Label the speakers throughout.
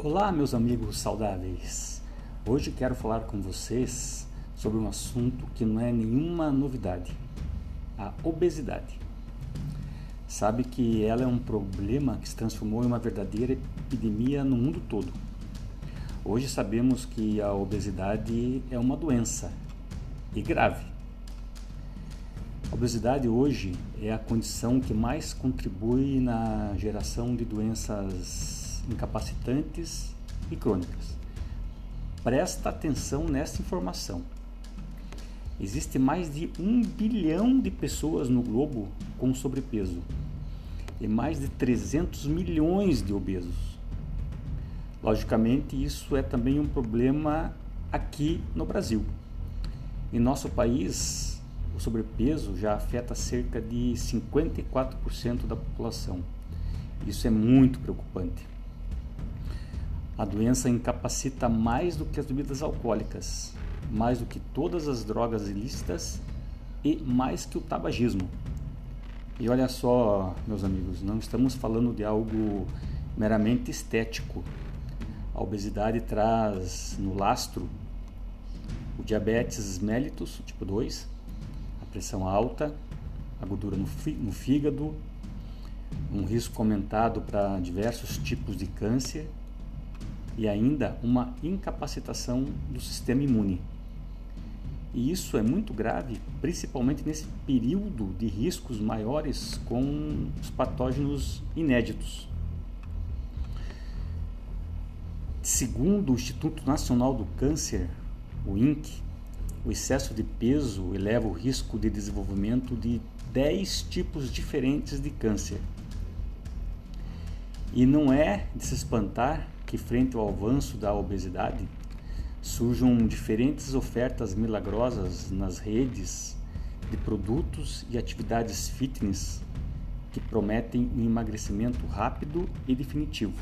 Speaker 1: Olá, meus amigos saudáveis. Hoje quero falar com vocês sobre um assunto que não é nenhuma novidade: a obesidade. Sabe que ela é um problema que se transformou em uma verdadeira epidemia no mundo todo. Hoje sabemos que a obesidade é uma doença e grave. A obesidade hoje é a condição que mais contribui na geração de doenças incapacitantes e crônicas. Presta atenção nessa informação. Existe mais de um bilhão de pessoas no globo com sobrepeso e mais de 300 milhões de obesos. Logicamente, isso é também um problema aqui no Brasil. Em nosso país, o sobrepeso já afeta cerca de 54% da população. Isso é muito preocupante. A doença incapacita mais do que as bebidas alcoólicas, mais do que todas as drogas ilícitas e mais que o tabagismo. E olha só, meus amigos, não estamos falando de algo meramente estético. A obesidade traz no lastro o diabetes mellitus, tipo 2, a pressão alta, a gordura no fígado, um risco aumentado para diversos tipos de câncer e ainda uma incapacitação do sistema imune. E isso é muito grave, principalmente nesse período de riscos maiores com os patógenos inéditos. Segundo o Instituto Nacional do Câncer, o INC, o excesso de peso eleva o risco de desenvolvimento de 10 tipos diferentes de câncer. E não é de se espantar que, frente ao avanço da obesidade, surjam diferentes ofertas milagrosas nas redes de produtos e atividades fitness que prometem um emagrecimento rápido e definitivo.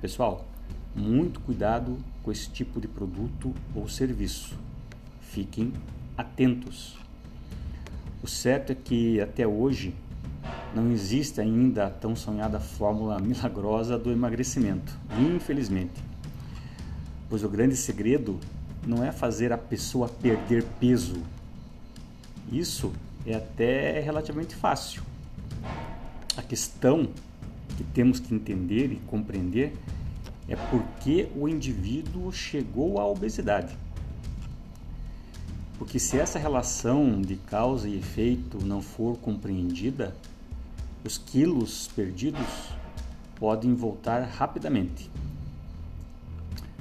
Speaker 1: Pessoal, muito cuidado com esse tipo de produto ou serviço. Fiquem atentos. O certo é que até hoje não existe ainda a tão sonhada fórmula milagrosa do emagrecimento, infelizmente. Pois o grande segredo não é fazer a pessoa perder peso. Isso é até relativamente fácil. A questão que temos que entender e compreender é por que o indivíduo chegou à obesidade. Porque se essa relação de causa e efeito não for compreendida, os quilos perdidos podem voltar rapidamente.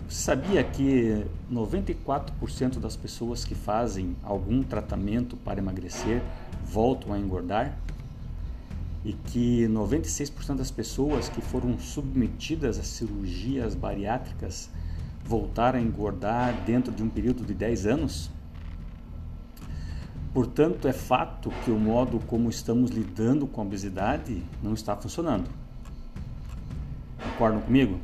Speaker 1: Você sabia que 94% das pessoas que fazem algum tratamento para emagrecer voltam a engordar? E que 96% das pessoas que foram submetidas a cirurgias bariátricas voltaram a engordar dentro de um período de 10 anos? Portanto, é fato que o modo como estamos lidando com a obesidade não está funcionando. Concordam comigo?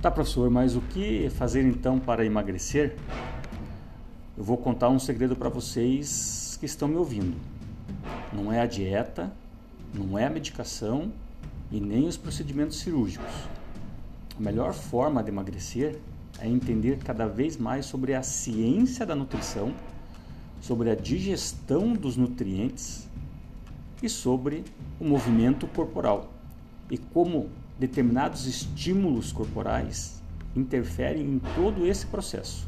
Speaker 1: Tá, professor, mas o que fazer então para emagrecer? Eu vou contar um segredo para vocês que estão me ouvindo. Não é a dieta, não é a medicação e nem os procedimentos cirúrgicos. A melhor forma de emagrecer é entender cada vez mais sobre a ciência da nutrição sobre a digestão dos nutrientes e sobre o movimento corporal e como determinados estímulos corporais interferem em todo esse processo.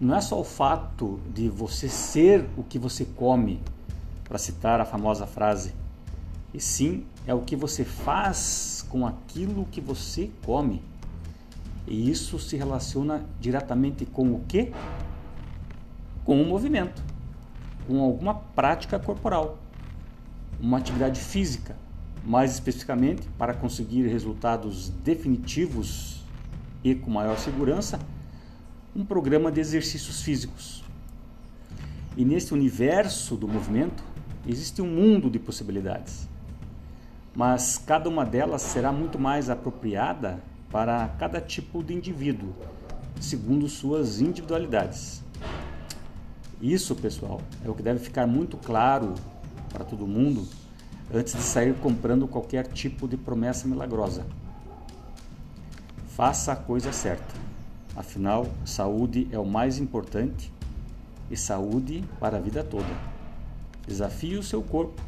Speaker 1: Não é só o fato de você ser o que você come, para citar a famosa frase, e sim é o que você faz com aquilo que você come. E isso se relaciona diretamente com o que? Com um movimento, com alguma prática corporal, uma atividade física, mais especificamente para conseguir resultados definitivos e com maior segurança, um programa de exercícios físicos. E nesse universo do movimento existe um mundo de possibilidades, mas cada uma delas será muito mais apropriada para cada tipo de indivíduo, segundo suas individualidades. Isso, pessoal, é o que deve ficar muito claro para todo mundo, antes de sair comprando qualquer tipo de promessa milagrosa. Faça a coisa certa. Afinal, saúde é o mais importante e saúde para a vida toda. Desafie o seu corpo,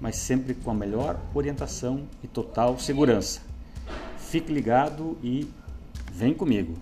Speaker 1: mas sempre com a melhor orientação e total segurança. Fique ligado e vem comigo.